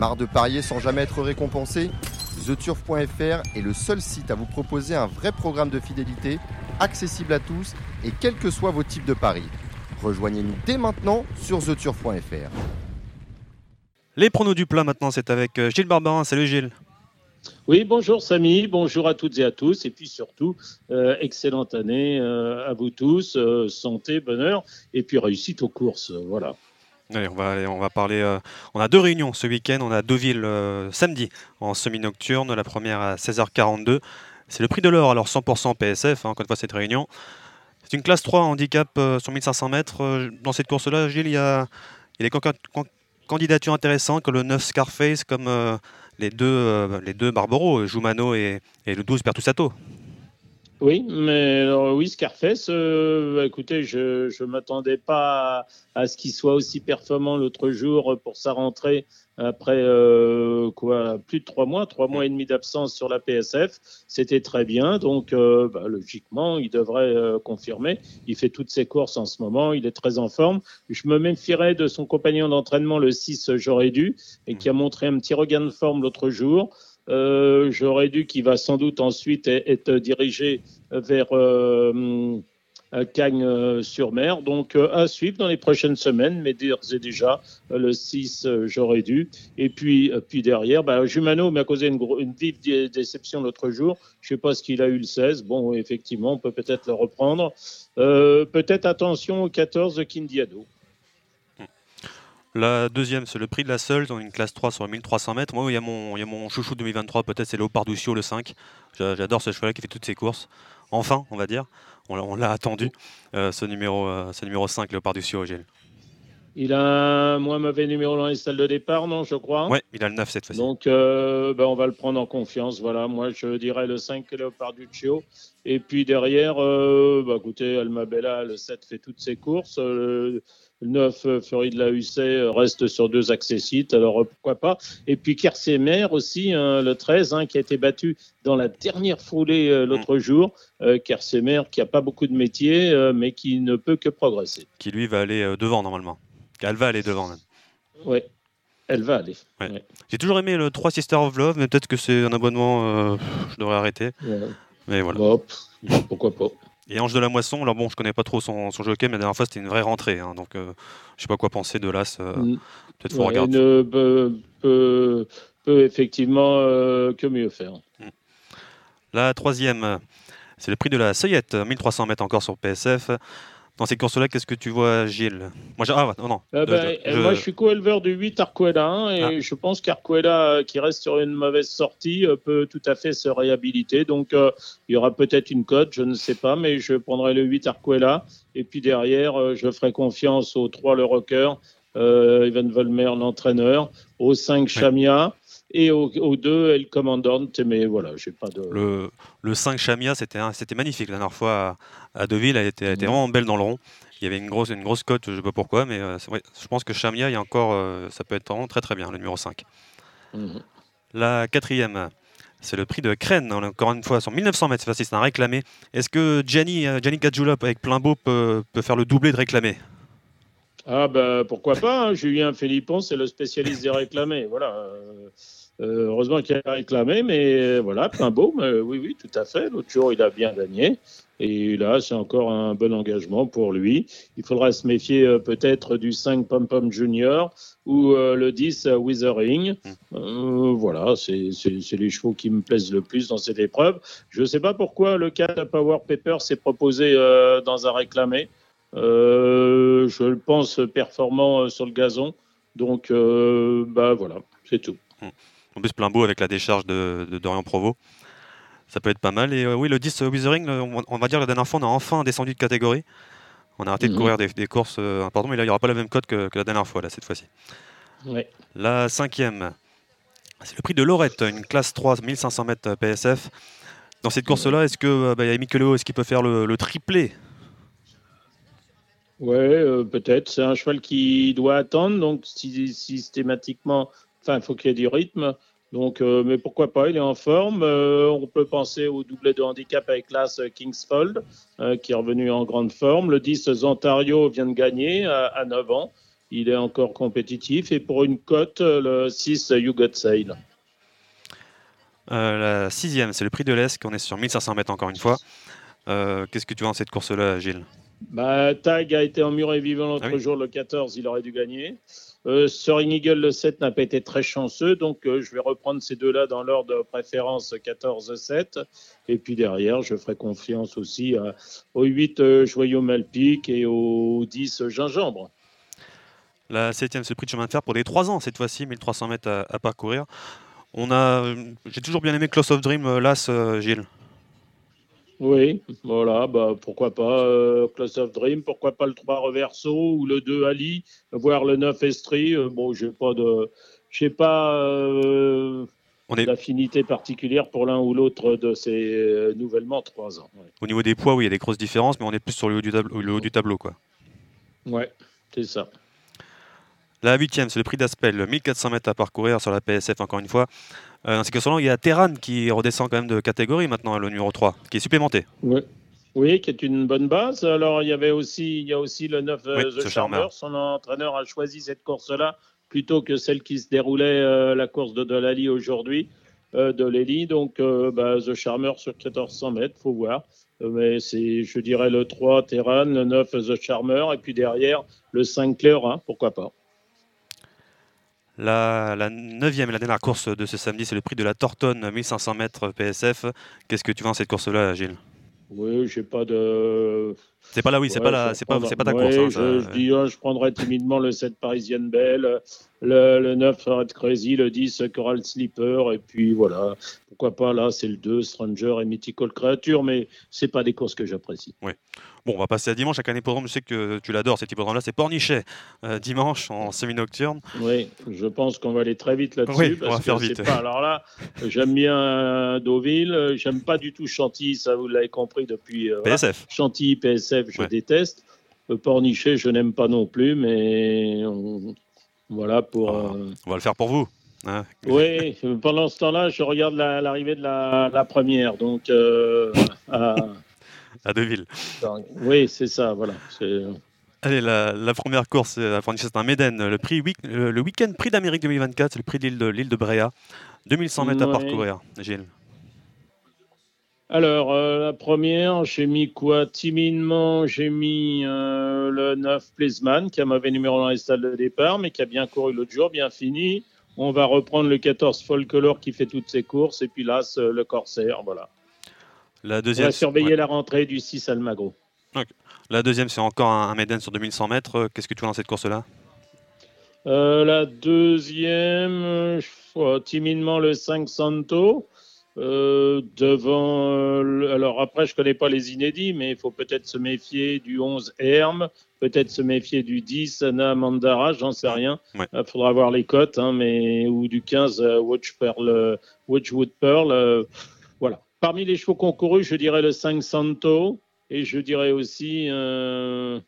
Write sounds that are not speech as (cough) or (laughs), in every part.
Marre de parier sans jamais être récompensé TheTurf.fr est le seul site à vous proposer un vrai programme de fidélité, accessible à tous et quels que soient vos types de paris. Rejoignez-nous dès maintenant sur TheTurf.fr. Les pronos du plat maintenant, c'est avec euh, Gilles Barbarin. Salut Gilles. Oui, bonjour Samy, bonjour à toutes et à tous, et puis surtout, euh, excellente année euh, à vous tous, euh, santé, bonheur, et puis réussite aux courses, voilà. On va, parler. euh, on a deux réunions ce week-end. On a Deauville euh, samedi en semi-nocturne. La première à 16h42. C'est le prix de l'or, alors 100% PSF, hein, encore une fois, cette réunion. C'est une classe 3 handicap euh, sur 1500 mètres. Euh, Dans cette course-là, Gilles, il y a, il y a des can- can- candidatures intéressantes, le 9 Scarface, comme les deux, les deux Jumano et, et le 12 Pertusato. Oui, mais alors, oui, Scarface, euh, bah, écoutez, je ne m'attendais pas à, ce qu'il soit aussi performant l'autre jour pour sa rentrée après euh, quoi, plus de trois mois, trois mois et demi d'absence sur la PSF. C'était très bien, donc euh, bah, logiquement, il devrait euh, confirmer. Il fait toutes ses courses en ce moment, il est très en forme. Je me méfierais de son compagnon d'entraînement, le 6, j'aurais dû, et qui a montré un petit regain de forme l'autre jour. Euh, J'aurais dû qu'il va sans doute ensuite être dirigé vers euh, euh, Cagnes-sur-Mer. Donc euh, à suivre dans les prochaines semaines, mais d'ores et déjà le 6, euh, j'aurais dû. Et puis, puis derrière, bah, Jumano m'a causé une, vive dé- déception l'autre jour. Je ne sais pas ce qu'il a eu le 16. Bon, effectivement, on peut peut-être le reprendre. Peut-être attention au 14 Kindiado. La deuxième, c'est le prix de la seule, dans une classe 3 sur 1300 mètres. Moi, il y a mon, il y a mon chouchou 2023, peut-être, c'est Léopard Duccio, le 5. J'a- J'adore ce cheval qui fait toutes ses courses. Enfin, on va dire. On, l'a- attendu, euh, ce, numéro, euh, ce numéro 5, Léopard Duccio, Gilles. Il a un moins mauvais numéro dans les salles de départ, non, je crois Ouais, il a le 9 cette fois-ci. Donc, euh, ben, on va le prendre en confiance. Voilà, moi, je dirais le 5 Leoparduccio. Et puis derrière, bah, écoutez, Alma Bella, le 7 fait toutes ses courses. Le 9, euh, Fury de la Hussée, euh, reste sur deux accessites. Alors, euh, pourquoi pas Et puis Kersemer aussi, hein, le 13, hein, qui a été battu dans la dernière foulée euh, l'autre jour. Euh, Kersemer, qui n'a pas beaucoup de métier, euh, mais qui ne peut que progresser. Qui, lui, va aller devant, normalement. Elle va aller devant, même. Oui, elle va aller. Ouais. Ouais. J'ai toujours aimé le 3 Sister of Love, mais peut-être que c'est un abonnement, je devrais arrêter. Ouais. Mais voilà. Bon, pourquoi pas Et Ange de la Moisson, alors bon, je connais pas trop son, son jockey, mais la dernière fois, c'était une vraie rentrée. hein, donc, euh, je sais pas quoi penser de l'As. euh, Mm. peut-être faut Ouais, regarder. ne peut, peut- peut effectivement euh, que mieux faire. La troisième, c'est le prix de la Seuillette, 1300 mètres encore sur PSF. Dans ces courses-là, qu'est-ce que tu vois, Gilles Moi, ah, non. Euh, Je- je- Moi, je suis co-éleveur du 8 Arquela hein, et Ah. je pense qu'Arquela, euh, qui reste sur une mauvaise sortie, euh, peut tout à fait se réhabiliter. Donc, euh, il y aura peut-être une cote, je ne sais pas, mais je prendrai le 8 Arquela. Et puis derrière, euh, je ferai confiance au 3 Le Rocker, euh, Evan Volmer, l'entraîneur, au 5 Chamia et au, au 2 El Commandante. Mais voilà, j'ai pas de. Le, le 5 Chamia, c'était magnifique la dernière fois à, à Deauville. Elle était, elle était vraiment belle dans le rond. Il y avait une grosse, une grosse cote, je ne sais pas pourquoi, mais euh, vrai, je pense que Chamia, il y a encore, euh, ça peut être vraiment très très bien, le numéro 5. Mhm. La quatrième, c'est le prix de Crène, encore une fois, sur 1900 mètres, c'est un réclamé. Est-ce que Gianni, euh, Gianni Gadjula, avec plein beau, peut, peut faire le doublé de réclamé? Ah ben pourquoi pas, hein. Julien Philippon, c'est le spécialiste des réclamés. Voilà. Euh, euh, heureusement qu'il a réclamé, mais euh, voilà, plein beau, mais oui, oui, tout à fait. L'autre jour, il a bien gagné. Et là, c'est encore un bon engagement pour lui. Il faudra se méfier euh, peut-être du 5 Pom Pom Junior ou euh, le 10 euh, Withering. Euh, voilà, c'est les chevaux qui me plaisent le plus dans cette épreuve. Je ne sais pas pourquoi le 4 Power Pepper s'est proposé euh, dans un réclamé. Euh, je le pense performant euh, sur le gazon. Donc, euh, bah voilà, c'est tout. En plus, plein beau avec la décharge de, de Dorian Provo. Ça peut être pas mal. Et euh, oui, le 10 Withering, euh, on, on va dire la dernière fois, on a enfin descendu de catégorie. On a arrêté de Mhm. courir des, des courses euh, importantes, mais là, il n'y aura pas la même cote que, que la dernière fois, là, cette fois-ci. Ouais. La cinquième, c'est le prix de Lorette, une classe 3, 1500 mètres PSF. Dans cette course-là, est-ce que euh, bah, y a est-ce qu'il peut faire le, le triplé? Ouais, euh, peut-être. C'est un cheval qui doit attendre, donc sy- systématiquement, enfin, il faut qu'il y ait du rythme. Donc, euh, mais pourquoi pas, il est en forme. Euh, on peut penser au doublé de handicap avec l'As Kingsfold, euh, qui est revenu en grande forme. Le 10 Ontario vient de gagner à, à 9 ans. il est encore compétitif. Et pour une cote, le 6, You Got Sail. La sixième, c'est le prix de l'Est, on est sur 1500 mètres encore une fois. Qu'est-ce que tu vois dans cette course-là, Gilles? Bah, Tag a été en mur et vivant l'autre Ah oui. jour, le 14, il aurait dû gagner. Euh, Soaring Eagle, le 7, n'a pas été très chanceux, donc euh, je vais reprendre ces deux-là dans l'ordre de préférence 14-7. Et puis derrière, je ferai confiance aussi à- au 8, euh, Joyau Malpic et au 10, Gingembre. La septième, le prix de chemin de fer pour les 3 ans cette fois-ci, 1300 mètres à, à parcourir. On a, euh, j'ai toujours bien aimé Close of Dream, euh, l'As, euh, Gilles. Oui, voilà, bah, pourquoi pas euh, Class of Dream, pourquoi pas le 3 Reverso ou le 2 Ali, voire le 9 Estrie. Euh, bon, j'ai pas de. J'ai pas euh, est d'affinité particulière pour l'un ou l'autre de ces euh, nouvellement 3 ans. au niveau des poids, oui, il y a des grosses différences, mais on est plus sur le haut du tableau, le haut du tableau quoi. Ouais c'est ça. La huitième, c'est le prix d'Aspel, 1400 mètres à parcourir sur la PSF encore une fois. Euh, ainsi que selon, il y a Terran qui redescend quand même de catégorie maintenant, le numéro 3, qui est supplémenté. Ouais. Oui, qui est une bonne base. Alors, il y avait aussi, il y a aussi le 9 euh, Oui, The Charmer. Charmer. Son entraîneur a choisi cette course-là plutôt que celle qui se déroulait, euh, la course de Delali aujourd'hui, euh, de Lely. Donc, euh, bah, The Charmer sur 1400 mètres, faut voir. Mais c'est, je dirais, le 3 Terran, le 9 The Charmer, et puis derrière, le 5 Claire, hein, pourquoi pas. La, la neuvième et la dernière course de ce samedi, c'est le prix de la Tortonne, 1500 mètres PSF. Qu'est-ce que tu dans cette course-là, Gilles? Oui, j'ai pas de. C'est pas là, oui, c'est pas, je c'est pas, c'est pas ta ouais, course. hein, je, dis, oh, je prendrais timidement le 7 Parisienne Belle, le, le 9 Red Crazy, le 10 Coral Sleeper, et puis voilà. Pourquoi pas, là, c'est le 2 Stranger et Mythical Creature, mais c'est pas des courses que j'apprécie. Bon, on va passer à dimanche. Chaque année, hippodrome, je sais que tu l'adores, cet hippodrome-là. C'est Pornichet, euh, dimanche en semi-nocturne. Oui, je pense qu'on va aller très vite là-dessus. Oui, on va que faire c'est vite. Pas, alors là, j'aime bien Deauville, j'aime pas du tout Chantilly, ça vous l'avez compris depuis. euh, voilà. PSF. Chantilly, PSF, je Ouais. déteste. Euh, Pornichet, je n'aime pas non plus, mais on- voilà pour. Ah. euh, On va le faire pour vous. hein. Oui, pendant ce temps-là, je regarde la- l'arrivée de la, la première. Donc, euh, à- (laughs) à Deville. oui, c'est ça, voilà. C'est- Allez, la, la première course euh, Pornichet, c'est un Méden. Le, prix, le, le week-end prix d'Amérique 2024, c'est le prix de l'île de, l'île de Bréa. 2100 mètres à parcourir, Gilles. Alors, euh, la première, j'ai mis quoi? Timidement, j'ai mis euh, le 9 Plaisman, qui a mauvais numéro dans les stades de départ, mais qui a bien couru l'autre jour, bien fini. On va reprendre le 14 Folklore qui fait toutes ses courses, et puis là, le Corsaire, voilà. La On deuxième, va surveiller ouais. la rentrée du 6 Almagro. La deuxième, c'est encore un, un Méden sur 2100 mètres. Euh, Qu'est-ce que tu vois dans cette course-là? Euh, la deuxième, euh, oh, timidement le 5 Santo. Euh, devant. le- alors après, je connais pas les inédits, mais il faut peut-être se méfier du 11 Herm, peut-être se méfier du 10 Anna Mandara, j'en sais rien. Il Ouais. faudra voir les cotes, hein, mais ou du 15 euh, Watch Pearl, euh, Watchwood Pearl. Parmi les chevaux concourus, je dirais le 5 Santo et je dirais aussi euh,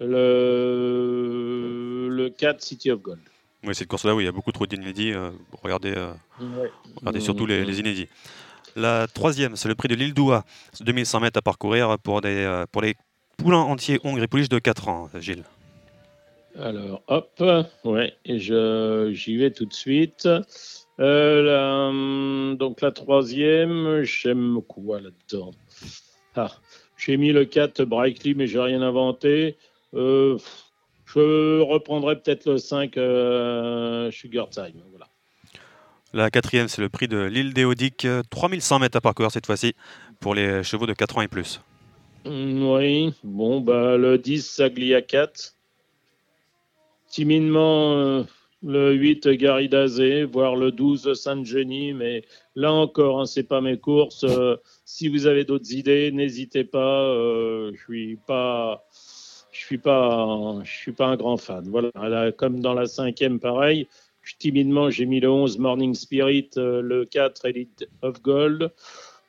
le, le 4 City of Gold. Oui, cette course-là, oui, il y a beaucoup trop d'inédits. euh, regardez, euh, regardez Mmh, surtout les, les inédits. La troisième, c'est le prix de l'île d'Oua. C'est 2100 mètres à parcourir pour, des, euh, pour les poulains entiers hongres et pouliches de 4 ans, Gilles. Alors, hop, ouais, j'y vais tout de suite. Euh, la, hum, donc la troisième, j'aime quoi là-dedans? Ah, J'ai mis le 4 Brightly, mais j'ai rien inventé. Euh, je reprendrai peut-être le 5 euh, Sugar Time. Voilà. La quatrième, c'est le prix de l'île euh, 3100 mètres à parcourir cette fois-ci pour les chevaux de 4 ans et plus. Hum, Oui, bon, bah, le 10 Saglia 4. Timidement, euh, le 8 Gary Dazé, voire le 12 Sainte-Genie, mais là encore, hein, c'est pas mes courses. Euh, si vous avez d'autres idées, n'hésitez pas. euh, je suis pas. Je suis pas, suis pas un grand fan. Voilà, Là, comme dans la cinquième, pareil. Timidement, j'ai mis le 11 Morning Spirit, euh, le 4 Elite of Gold,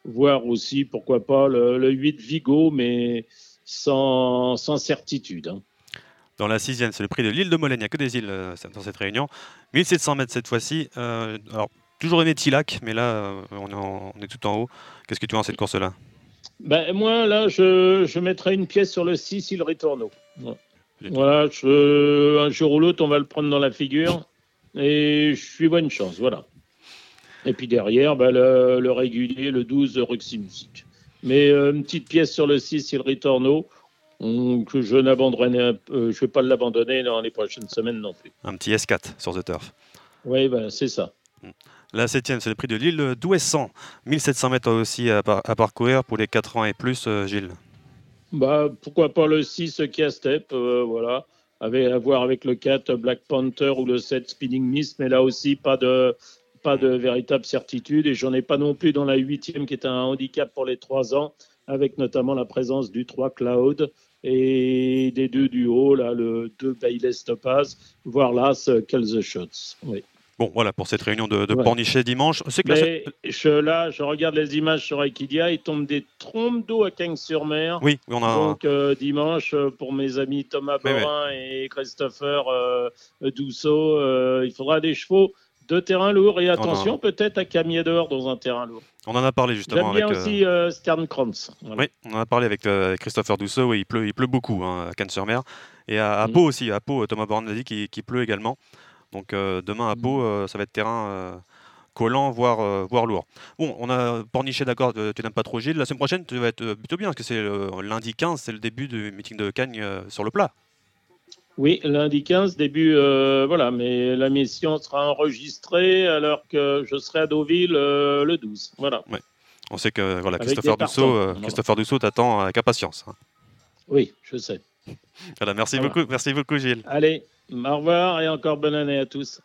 voire aussi, pourquoi pas, le, le 8 Vigo, mais sans, sans certitude. hein. Dans la sixième, c'est le prix de l'île de Molène. Il n'y a que des îles euh, dans cette réunion. 1700 mètres cette fois-ci. Euh, alors, toujours aimé Tilac, mais là, euh, on, est en- on est tout en haut. Qu'est-ce que tu vois dans cette course-là? Ben, moi, là, je, je mettrais une pièce sur le 6, il Ritorno. Ouais. Voilà, je- un jour ou l'autre, on va le prendre dans la figure. Et je vois une chance, voilà. Et puis derrière, bah, le, le régulier, le 12, Roxy Music. Mais euh, une petite pièce sur le 6, il Ritorno, que je n'abandonnerai, euh, je ne vais pas l'abandonner dans les prochaines semaines non plus. Un petit S4 sur The Turf. Oui, bah, c'est ça. La septième, c'est le prix de l'île d'Ouessant. 1700 mètres aussi à, par- à parcourir pour les 4 ans et plus, euh, Gilles. Bah, pourquoi pas le 6 Kia Step, euh, voilà. Avec, à voir avec le 4 Black Panther ou le 7 Spinning Mist, mais là aussi, pas de, pas de véritable certitude. Et j'en ai pas non plus dans la huitième, qui est un handicap pour les 3 ans, avec notamment la présence du 3 Cloud et des deux du haut, là, le 2 Bayless Topaz, voire ce Call the Shots. Oui. Bon, voilà pour cette réunion de, de Ouais. Pornichet dimanche. C'est que la Mais je, là, je regarde les images sur Equidia, il tombe des trompes d'eau à Cagnes-sur-Mer. Oui, oui, on a. Donc euh, dimanche, euh, pour mes amis Thomas. Borin et Christopher euh, Dousseau, euh, il faudra des chevaux de terrain lourd. Et attention, peut-être à Camier dehors dans un terrain lourd. On en a parlé justement J'aime avec. bien euh, aussi euh, Stern Kranz. Voilà. Oui, on en a parlé avec euh, Christopher Dousseau. Oui, il pleut, il pleut beaucoup hein, à Cannes-sur-Mer. Et à, à Mm. Pau aussi. À Pau, euh, Thomas Born a dit qu'il pleut également. Donc euh, demain à Mm. Pau, euh, ça va être terrain euh, collant, voire, euh, voire lourd. Bon, on a Pornichet, d'accord, euh, tu n'aimes pas trop Gilles. La semaine prochaine, tu vas être euh, plutôt bien, parce que c'est lundi 15, c'est le début du meeting de Cagnes euh, sur le plat. Oui, lundi 15, début, euh, voilà, mais la mission sera enregistrée alors que je serai à Deauville euh, le 12. Voilà. On sait que voilà, Avec Christopher euh, voilà. Christopher Dousseau t'attend avec impatience. hein. Oui, je sais. (laughs) Voilà, merci Voilà. beaucoup, merci beaucoup Gilles. Allez, au revoir et encore bonne année à tous.